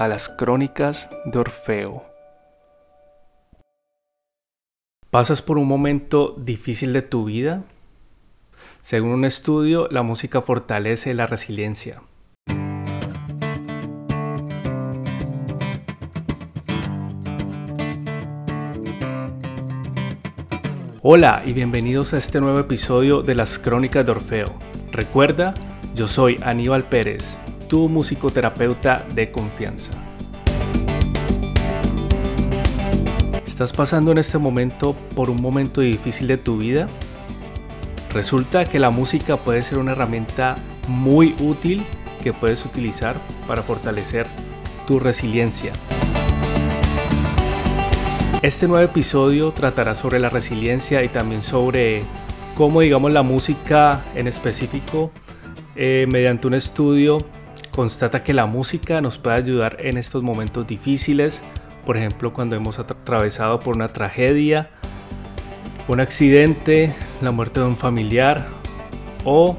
a las crónicas de Orfeo. ¿Pasas por un momento difícil de tu vida? Según un estudio, la música fortalece la resiliencia. Hola y bienvenidos a este nuevo episodio de las Crónicas de Orfeo. Recuerda, yo soy Aníbal Pérez, tu musicoterapeuta de confianza. ¿Estás pasando en este momento por un momento difícil de tu vida? Resulta que la música puede ser una herramienta muy útil que puedes utilizar para fortalecer tu resiliencia. Este nuevo episodio tratará sobre la resiliencia y también sobre cómo digamos la música en específico eh, mediante un estudio constata que la música nos puede ayudar en estos momentos difíciles, por ejemplo cuando hemos atravesado por una tragedia, un accidente, la muerte de un familiar o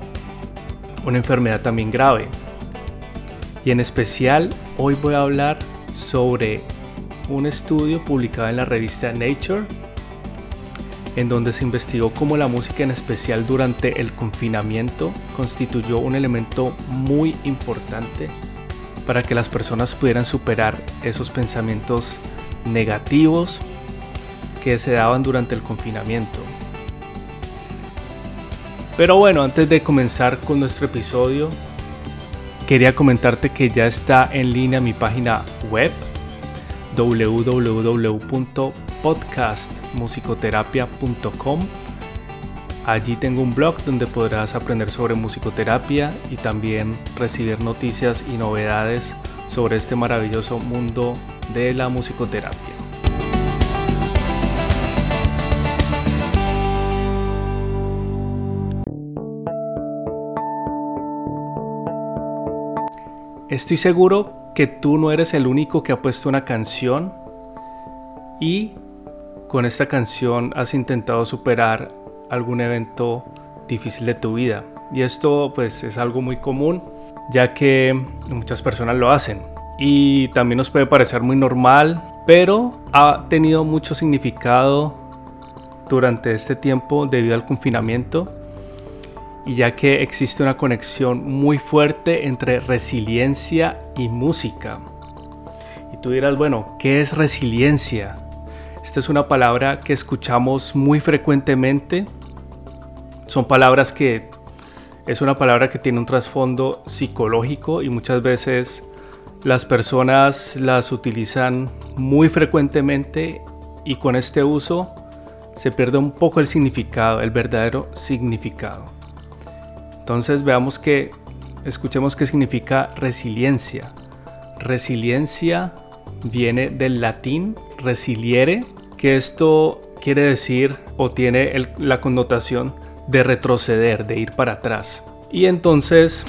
una enfermedad también grave. Y en especial hoy voy a hablar sobre un estudio publicado en la revista Nature en donde se investigó cómo la música en especial durante el confinamiento constituyó un elemento muy importante para que las personas pudieran superar esos pensamientos negativos que se daban durante el confinamiento. Pero bueno, antes de comenzar con nuestro episodio, quería comentarte que ya está en línea mi página web www podcastmusicoterapia.com. Allí tengo un blog donde podrás aprender sobre musicoterapia y también recibir noticias y novedades sobre este maravilloso mundo de la musicoterapia. Estoy seguro que tú no eres el único que ha puesto una canción y con esta canción has intentado superar algún evento difícil de tu vida. Y esto pues es algo muy común ya que muchas personas lo hacen. Y también nos puede parecer muy normal, pero ha tenido mucho significado durante este tiempo debido al confinamiento y ya que existe una conexión muy fuerte entre resiliencia y música. Y tú dirás, bueno, ¿qué es resiliencia? Esta es una palabra que escuchamos muy frecuentemente. Son palabras que es una palabra que tiene un trasfondo psicológico y muchas veces las personas las utilizan muy frecuentemente y con este uso se pierde un poco el significado, el verdadero significado. Entonces veamos que escuchemos qué significa resiliencia. Resiliencia viene del latín resiliere, que esto quiere decir o tiene la connotación de retroceder, de ir para atrás. Y entonces,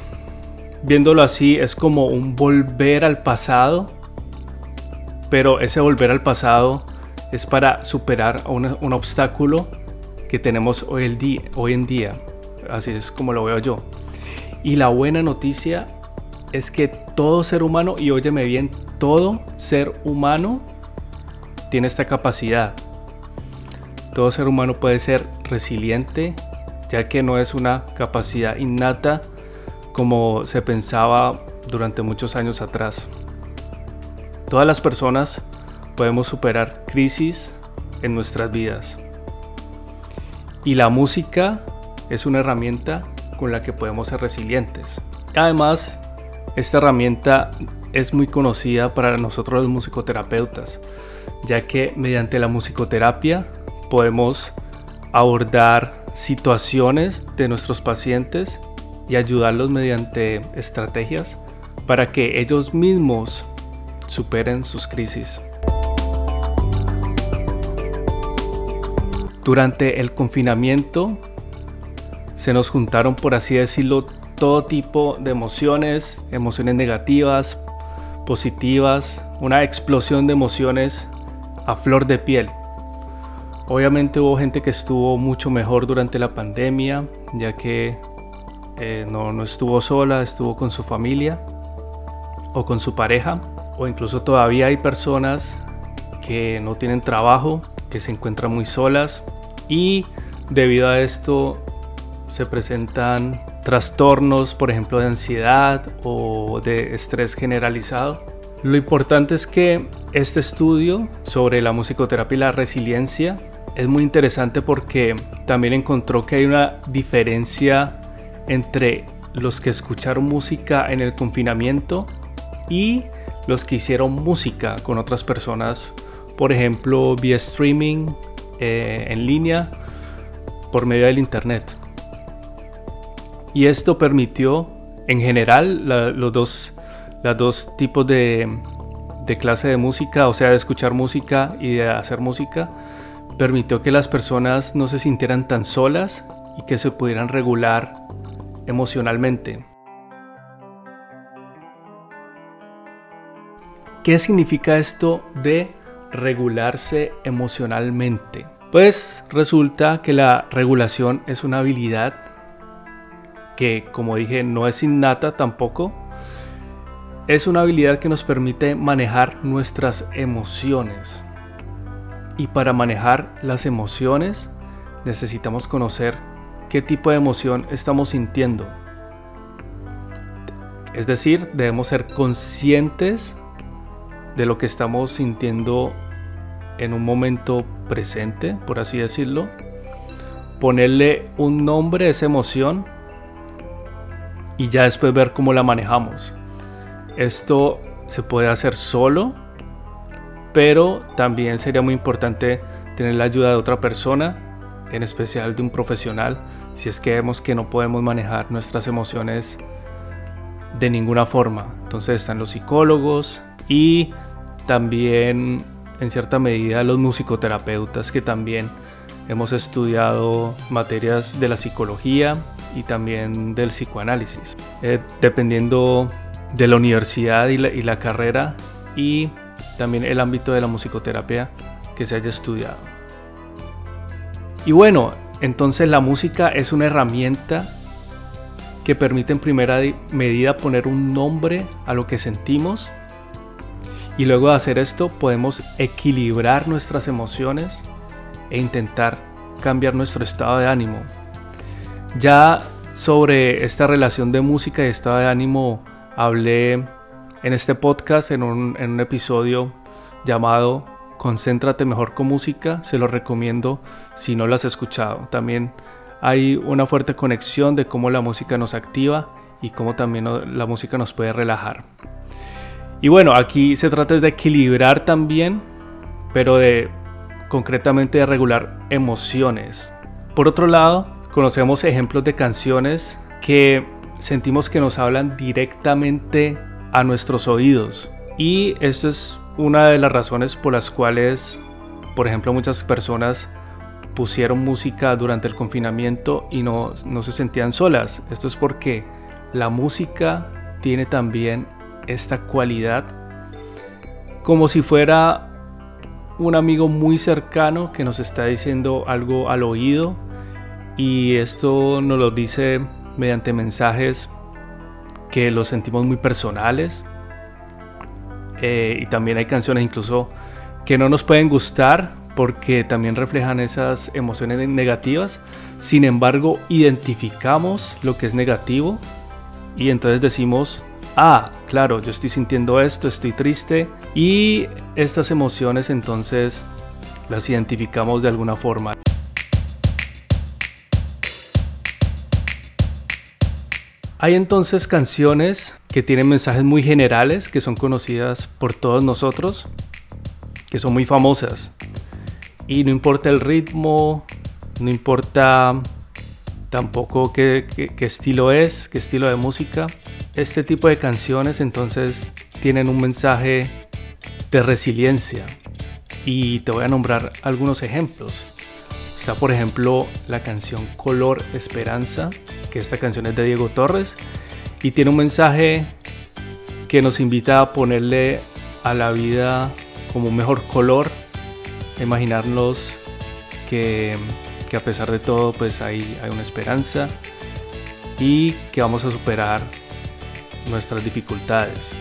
viéndolo así, es como un volver al pasado, pero ese volver al pasado es para superar un, obstáculo que tenemos hoy, el día, hoy en día. Así es como lo veo yo. Y la buena noticia es que todo ser humano, y óyeme bien, todo ser humano tiene esta capacidad. Todo ser humano puede ser resiliente, ya que no es una capacidad innata como se pensaba durante muchos años atrás. Todas las personas podemos superar crisis en nuestras vidas. Y la música es una herramienta con la que podemos ser resilientes. Además, esta herramienta es muy conocida para nosotros los musicoterapeutas, ya que mediante la musicoterapia podemos abordar situaciones de nuestros pacientes y ayudarlos mediante estrategias para que ellos mismos superen sus crisis. Durante el confinamiento se nos juntaron, por así decirlo, todo tipo de emociones, emociones negativas, positivas, una explosión de emociones a flor de piel. Obviamente hubo gente que estuvo mucho mejor durante la pandemia, ya que eh, no, no estuvo sola, estuvo con su familia o con su pareja, o incluso todavía hay personas que no tienen trabajo, que se encuentran muy solas y debido a esto se presentan trastornos, por ejemplo, de ansiedad o de estrés generalizado. Lo importante es que este estudio sobre la musicoterapia y la resiliencia es muy interesante porque también encontró que hay una diferencia entre los que escucharon música en el confinamiento y los que hicieron música con otras personas, por ejemplo, vía streaming, eh, en línea, por medio del internet. Y esto permitió, en general, los dos, los dos tipos de, de clase de música, o sea, de escuchar música y de hacer música, permitió que las personas no se sintieran tan solas y que se pudieran regular emocionalmente. ¿Qué significa esto de regularse emocionalmente? Pues resulta que la regulación es una habilidad que, como dije, no es innata tampoco. Es una habilidad que nos permite manejar nuestras emociones. Y para manejar las emociones necesitamos conocer qué tipo de emoción estamos sintiendo. Es decir, debemos ser conscientes de lo que estamos sintiendo en un momento presente, por así decirlo. Ponerle un nombre a esa emoción y ya después ver cómo la manejamos. Esto se puede hacer solo, pero también sería muy importante tener la ayuda de otra persona, en especial de un profesional, si es que vemos que no podemos manejar nuestras emociones de ninguna forma. Entonces están los psicólogos y también en cierta medida los musicoterapeutas que también hemos estudiado materias de la psicología y también del psicoanálisis, eh, dependiendo de la universidad y la, carrera y también el ámbito de la musicoterapia que se haya estudiado. Y bueno, entonces la música es una herramienta que permite en primera medida poner un nombre a lo que sentimos y luego de hacer esto podemos equilibrar nuestras emociones e intentar cambiar nuestro estado de ánimo. Ya sobre esta relación de música y estado de ánimo hablé en este podcast en un, episodio llamado Concéntrate mejor con música, se lo recomiendo si no lo has escuchado. También hay una fuerte conexión de cómo la música nos activa y cómo también la música nos puede relajar. Y bueno, aquí se trata de equilibrar también, pero de concretamente de regular emociones. Por otro lado, conocemos ejemplos de canciones que sentimos que nos hablan directamente a nuestros oídos. Y esto es una de las razones por las cuales, por ejemplo, muchas personas pusieron música durante el confinamiento y no, no se sentían solas. Esto es porque la música tiene también esta cualidad como si fuera un amigo muy cercano que nos está diciendo algo al oído y esto nos lo dice mediante mensajes que los sentimos muy personales eh, y también hay canciones incluso que no nos pueden gustar porque también reflejan esas emociones negativas. Sin embargo identificamos lo que es negativo y entonces decimos ah, claro, yo estoy sintiendo esto, estoy triste y estas emociones entonces las identificamos de alguna forma. Hay entonces canciones que tienen mensajes muy generales, que son conocidas por todos nosotros, que son muy famosas. Y no importa el ritmo, no importa tampoco qué, qué estilo es, qué estilo de música, este tipo de canciones entonces tienen un mensaje de resiliencia. Y te voy a nombrar algunos ejemplos. Está por ejemplo la canción Color Esperanza, que esta canción es de Diego Torres y tiene un mensaje que nos invita a ponerle a la vida como un mejor color, imaginarnos que, que a pesar de todo pues hay, hay una esperanza y que vamos a superar nuestras dificultades.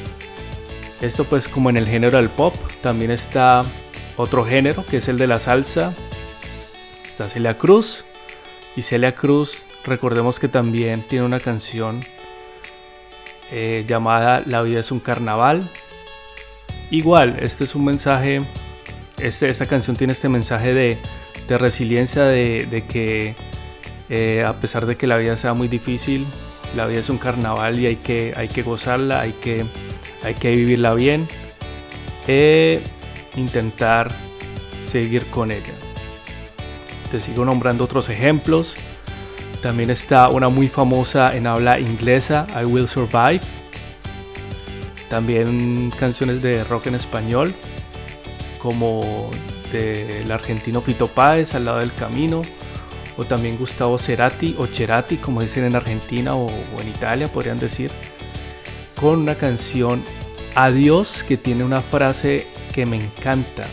Esto pues como en el género del pop, también está otro género que es el de la salsa. Está Celia Cruz y Celia Cruz recordemos que también tiene una canción eh, llamada La vida es un carnaval. Igual, este es un mensaje, este, esta canción tiene este mensaje de, resiliencia, de, que eh, a pesar de que la vida sea muy difícil, la vida es un carnaval y hay que, hay que gozarla, hay que, hay que vivirla bien. e intentar seguir con ella. Te sigo nombrando otros ejemplos. También está una muy famosa en habla inglesa, I Will Survive. También canciones de rock en español, como del argentino Fito Páez, Al lado del camino. O también Gustavo Cerati o Cerati, como dicen en Argentina o, o en Italia, podrían decir. Con una canción Adiós, que tiene una frase que me encanta.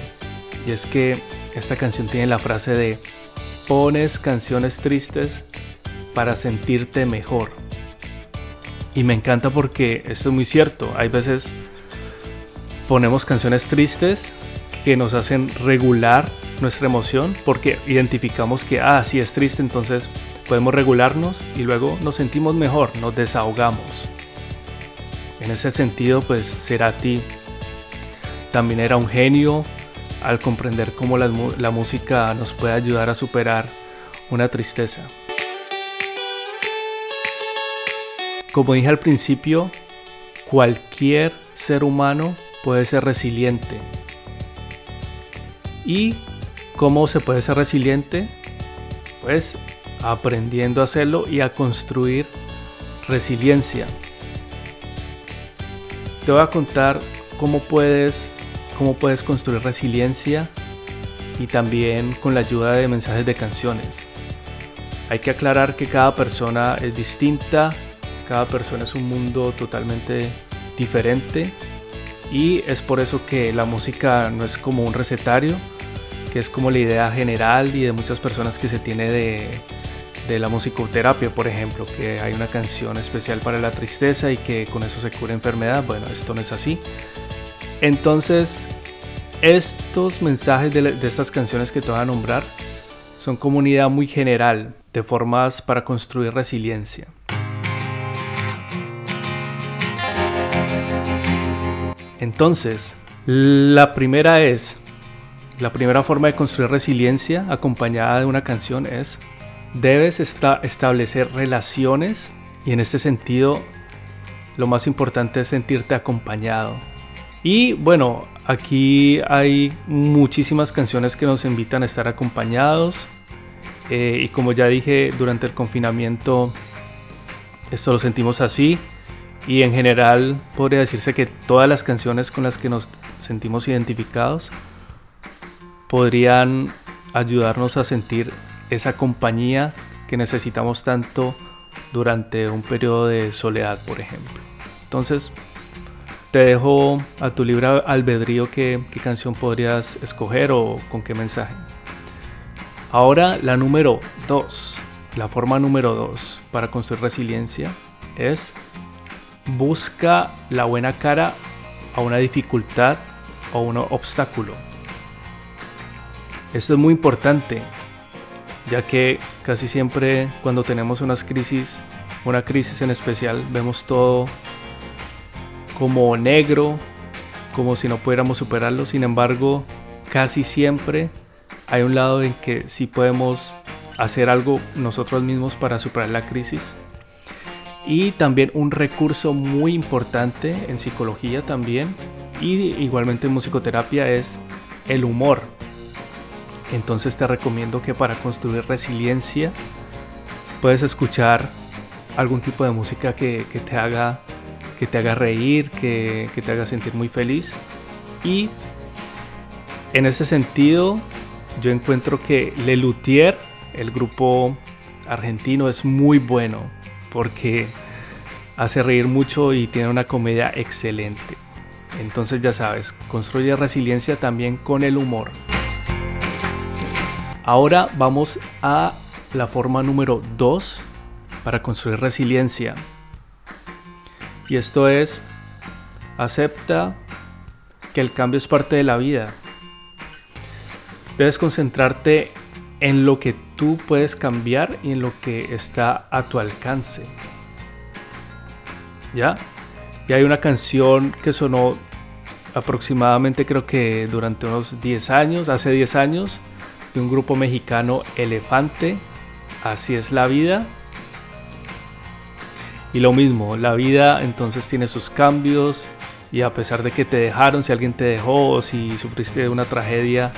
Y es que esta canción tiene la frase de pones canciones tristes para sentirte mejor. Y me encanta porque esto es muy cierto. Hay veces ponemos canciones tristes que nos hacen regular nuestra emoción porque identificamos que, ah, si es triste, entonces podemos regularnos y luego nos sentimos mejor, nos desahogamos. En ese sentido, pues Cerati también era un genio al comprender cómo la, la música nos puede ayudar a superar una tristeza. Como dije al principio, cualquier ser humano puede ser resiliente. ¿Y cómo se puede ser resiliente? Pues aprendiendo a hacerlo y a construir resiliencia. Te voy a contar cómo puedes, cómo puedes construir resiliencia y también con la ayuda de mensajes de canciones. Hay que aclarar que cada persona es distinta cada persona es un mundo totalmente diferente y es por eso que la música no es como un recetario, que es como la idea general y de muchas personas que se tiene de, de la musicoterapia, por ejemplo, que hay una canción especial para la tristeza y que con eso se cura enfermedad. Bueno, esto no es así. Entonces, estos mensajes de, de estas canciones que te voy a nombrar son como una idea muy general de formas para construir resiliencia. Entonces, la primera es, la primera forma de construir resiliencia acompañada de una canción es, debes establecer relaciones y en este sentido lo más importante es sentirte acompañado. Y bueno, aquí hay muchísimas canciones que nos invitan a estar acompañados. Eh, y como ya dije, durante el confinamiento, esto lo sentimos así. Y en general podría decirse que todas las canciones con las que nos sentimos identificados podrían ayudarnos a sentir esa compañía que necesitamos tanto durante un periodo de soledad, por ejemplo. Entonces, te dejo a tu libre albedrío qué, qué canción podrías escoger o con qué mensaje. Ahora la número 2, la forma número 2 para construir resiliencia es busca la buena cara a una dificultad o un obstáculo. Esto es muy importante, ya que casi siempre cuando tenemos unas crisis, una crisis en especial, vemos todo como negro, como si no pudiéramos superarlo. Sin embargo, casi siempre hay un lado en que sí podemos hacer algo nosotros mismos para superar la crisis y también un recurso muy importante en psicología también y igualmente en musicoterapia es el humor. Entonces te recomiendo que para construir resiliencia puedes escuchar algún tipo de música que, te, haga, que te haga reír, que, que te haga sentir muy feliz. Y en ese sentido, yo encuentro que Le Luthier, el grupo argentino, es muy bueno porque hace reír mucho y tiene una comedia excelente. Entonces ya sabes, construye resiliencia también con el humor. Ahora vamos a la forma número 2 para construir resiliencia. Y esto es, acepta que el cambio es parte de la vida. Debes concentrarte en lo que tú puedes cambiar y en lo que está a tu alcance. ¿Ya? Y hay una canción que sonó aproximadamente creo que durante unos 10 años, hace 10 años, de un grupo mexicano Elefante, Así es la vida. Y lo mismo, la vida entonces tiene sus cambios y a pesar de que te dejaron, si alguien te dejó o si sufriste una tragedia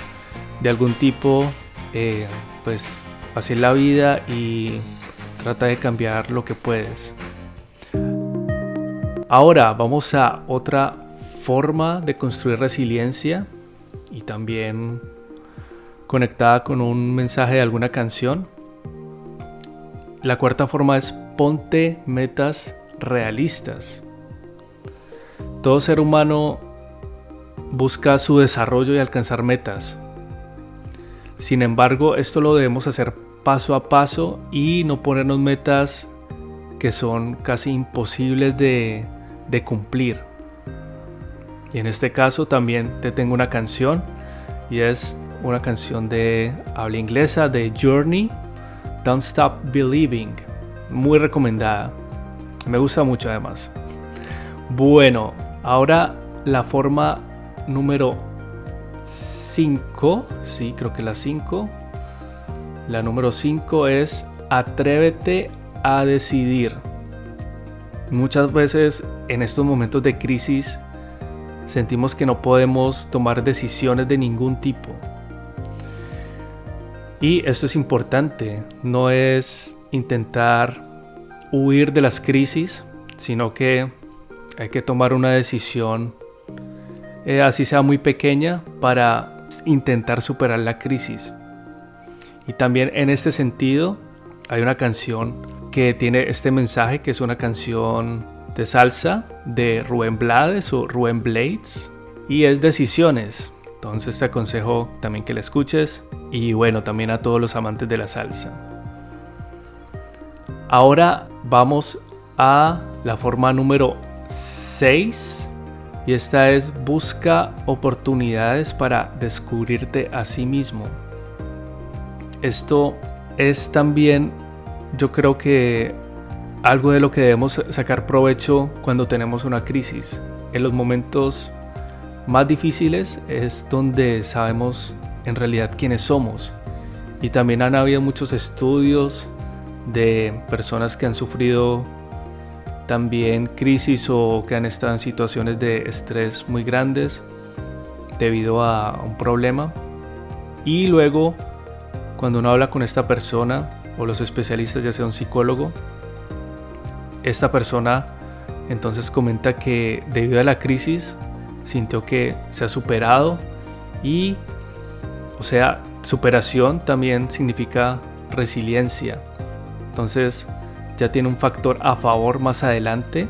de algún tipo, eh, pues así es la vida y trata de cambiar lo que puedes. Ahora vamos a otra forma de construir resiliencia y también conectada con un mensaje de alguna canción. La cuarta forma es ponte metas realistas. Todo ser humano busca su desarrollo y alcanzar metas. Sin embargo, esto lo debemos hacer paso a paso y no ponernos metas que son casi imposibles de, cumplir. Y en este caso también te tengo una canción y es una canción de habla inglesa de Journey Don't Stop Believing. Muy recomendada. Me gusta mucho además. Bueno, ahora la forma número 5. Sí, creo que la 5. La número 5 es atrévete a decidir. Muchas veces en estos momentos de crisis sentimos que no podemos tomar decisiones de ningún tipo. Y esto es importante, no es intentar huir de las crisis, sino que hay que tomar una decisión, eh, así sea muy pequeña, para intentar superar la crisis. Y también en este sentido hay una canción que tiene este mensaje, que es una canción de salsa de Rubén Blades o Rubén Blades, y es Decisiones. Entonces te aconsejo también que la escuches y bueno, también a todos los amantes de la salsa. Ahora vamos a la forma número 6 y esta es busca oportunidades para descubrirte a sí mismo. Esto es también yo creo que algo de lo que debemos sacar provecho cuando tenemos una crisis. En los momentos más difíciles es donde sabemos en realidad quiénes somos. Y también han habido muchos estudios de personas que han sufrido también crisis o que han estado en situaciones de estrés muy grandes debido a un problema. Y luego, cuando uno habla con esta persona o los especialistas, ya sea un psicólogo, esta persona entonces comenta que debido a la crisis sintió que se ha superado y, o sea, superación también significa resiliencia. Entonces ya tiene un factor a favor más adelante.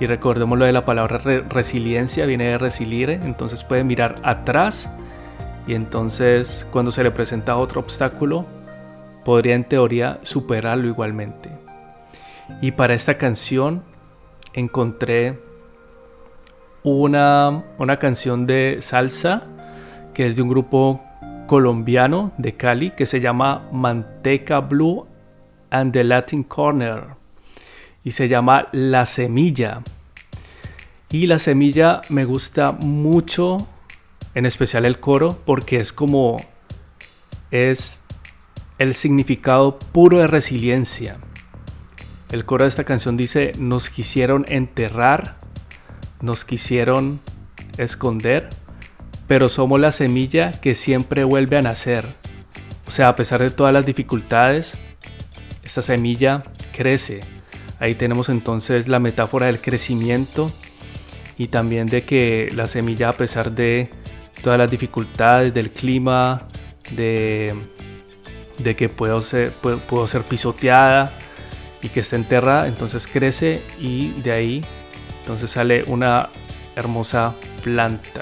Y recordemos lo de la palabra resiliencia, viene de resilire, entonces puede mirar atrás y entonces cuando se le presenta otro obstáculo, podría en teoría superarlo igualmente. Y para esta canción encontré una, una canción de salsa que es de un grupo colombiano de Cali que se llama Manteca Blue and the Latin Corner y se llama La Semilla. Y La Semilla me gusta mucho, en especial el coro, porque es como es el significado puro de resiliencia. El coro de esta canción dice, nos quisieron enterrar nos quisieron esconder, pero somos la semilla que siempre vuelve a nacer. O sea, a pesar de todas las dificultades, esta semilla crece. Ahí tenemos entonces la metáfora del crecimiento y también de que la semilla a pesar de todas las dificultades del clima, de, que puedo ser, pisoteada y que esté enterrada, entonces crece y de ahí entonces sale una hermosa planta.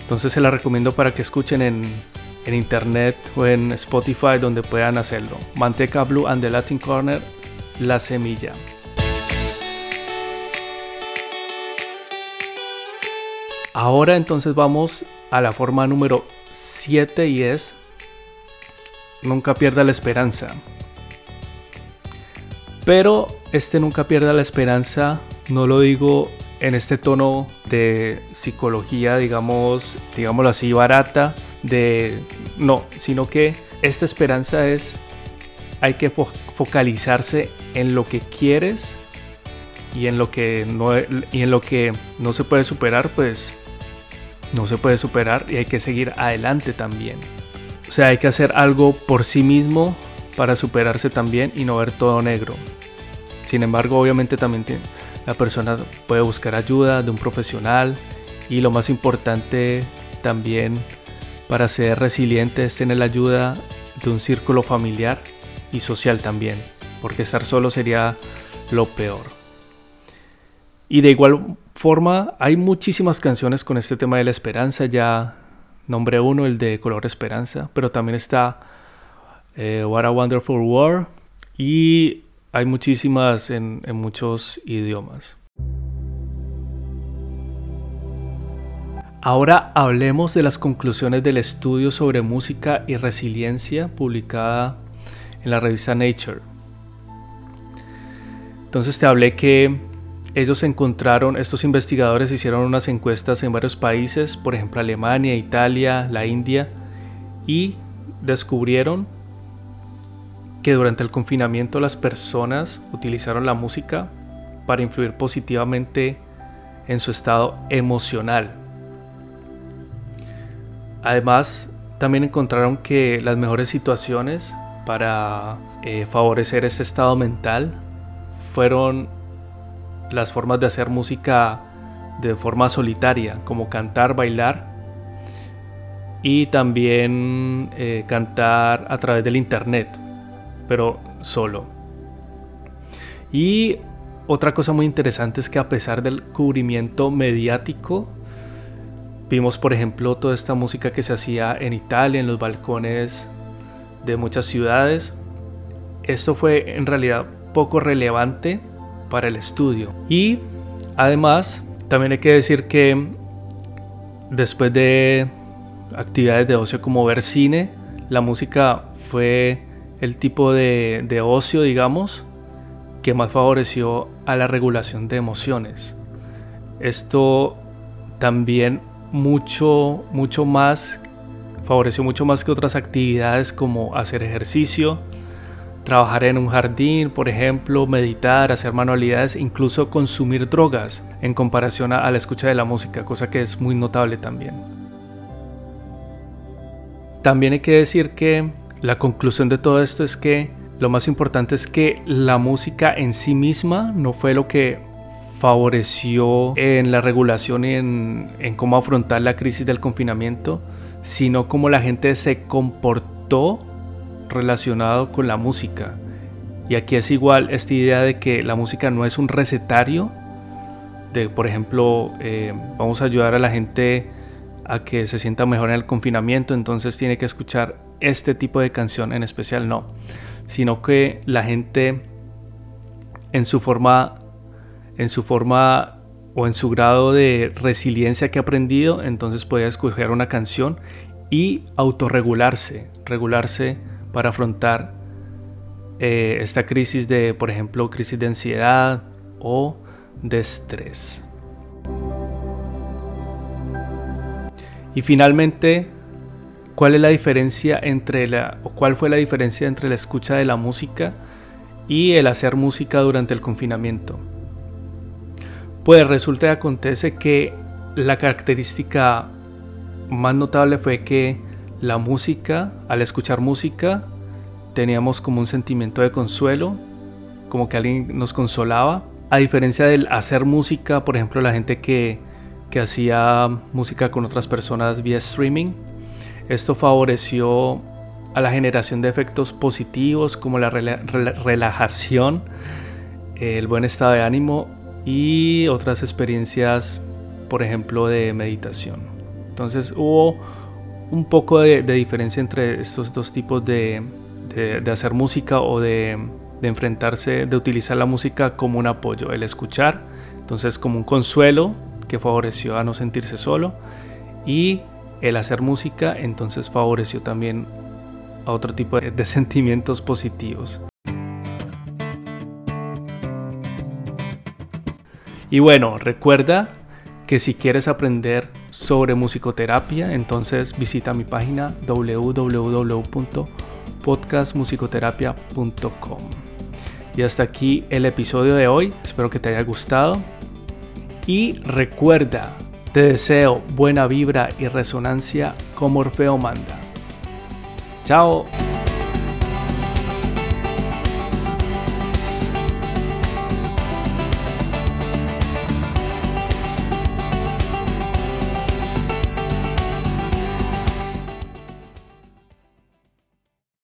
Entonces se la recomiendo para que escuchen en, internet o en Spotify donde puedan hacerlo. Manteca Blue and the Latin Corner, la semilla. Ahora entonces vamos a la forma número 7 y es nunca pierda la esperanza. Pero este nunca pierda la esperanza no lo digo en este tono de psicología, digamos, digámoslo así, barata, de no, sino que esta esperanza es hay que focalizarse en lo que quieres y en lo que no y en lo que no se puede superar, pues no se puede superar y hay que seguir adelante también. O sea, hay que hacer algo por sí mismo para superarse también y no ver todo negro. Sin embargo, obviamente también la persona puede buscar ayuda de un profesional y lo más importante también para ser resiliente es tener la ayuda de un círculo familiar y social también, porque estar solo sería lo peor. Y de igual forma, hay muchísimas canciones con este tema de la esperanza. Ya nombré uno, el de Color Esperanza, pero también está eh, What a Wonderful World y hay muchísimas en, en muchos idiomas. Ahora hablemos de las conclusiones del estudio sobre música y resiliencia publicada en la revista Nature. Entonces te hablé que ellos encontraron, estos investigadores hicieron unas encuestas en varios países, por ejemplo Alemania, Italia, la India, y descubrieron que durante el confinamiento las personas utilizaron la música para influir positivamente en su estado emocional. Además, también encontraron que las mejores situaciones para eh, favorecer ese estado mental fueron las formas de hacer música de forma solitaria, como cantar, bailar y también eh, cantar a través del internet, pero solo. Y otra cosa muy interesante es que a pesar del cubrimiento mediático, vimos por ejemplo toda esta música que se hacía en Italia, en los balcones de muchas ciudades. Esto fue en realidad poco relevante para el estudio. Y además, también hay que decir que después de actividades de ocio como ver cine, la música fue el tipo de, de ocio, digamos, que más favoreció a la regulación de emociones. Esto también mucho, mucho más, favoreció mucho más que otras actividades como hacer ejercicio, trabajar en un jardín, por ejemplo, meditar, hacer manualidades, incluso consumir drogas en comparación a, la escucha de la música, cosa que es muy notable también. También hay que decir que la conclusión de todo esto es que lo más importante es que la música en sí misma no fue lo que favoreció en la regulación y en, cómo afrontar la crisis del confinamiento, sino cómo la gente se comportó relacionado con la música. Y aquí es igual esta idea de que la música no es un recetario, de por ejemplo, eh, vamos a ayudar a la gente a que se sienta mejor en el confinamiento, entonces tiene que escuchar este tipo de canción en especial, no, sino que la gente en su forma, en su forma o en su grado de resiliencia que ha aprendido, entonces puede escoger una canción y autorregularse, regularse para afrontar eh, esta crisis de, por ejemplo, crisis de ansiedad o de estrés. Y finalmente, ¿cuál es la diferencia entre la o cuál fue la diferencia entre la escucha de la música y el hacer música durante el confinamiento? Pues resulta y acontece que la característica más notable fue que la música, al escuchar música, teníamos como un sentimiento de consuelo, como que alguien nos consolaba, a diferencia del hacer música, por ejemplo, la gente que, que hacía música con otras personas vía streaming, esto favoreció a la generación de efectos positivos como la relajación, el buen estado de ánimo y otras experiencias, por ejemplo, de meditación. Entonces hubo un poco de, diferencia entre estos dos tipos de, hacer música o de, de, enfrentarse, de utilizar la música como un apoyo, el escuchar, entonces como un consuelo que favoreció a no sentirse solo y el hacer música entonces favoreció también a otro tipo de sentimientos positivos. Y bueno, recuerda que si quieres aprender sobre musicoterapia, entonces visita mi página www.podcastmusicoterapia.com. Y hasta aquí el episodio de hoy, espero que te haya gustado. Y recuerda, te deseo buena vibra y resonancia como Orfeo manda. Chao.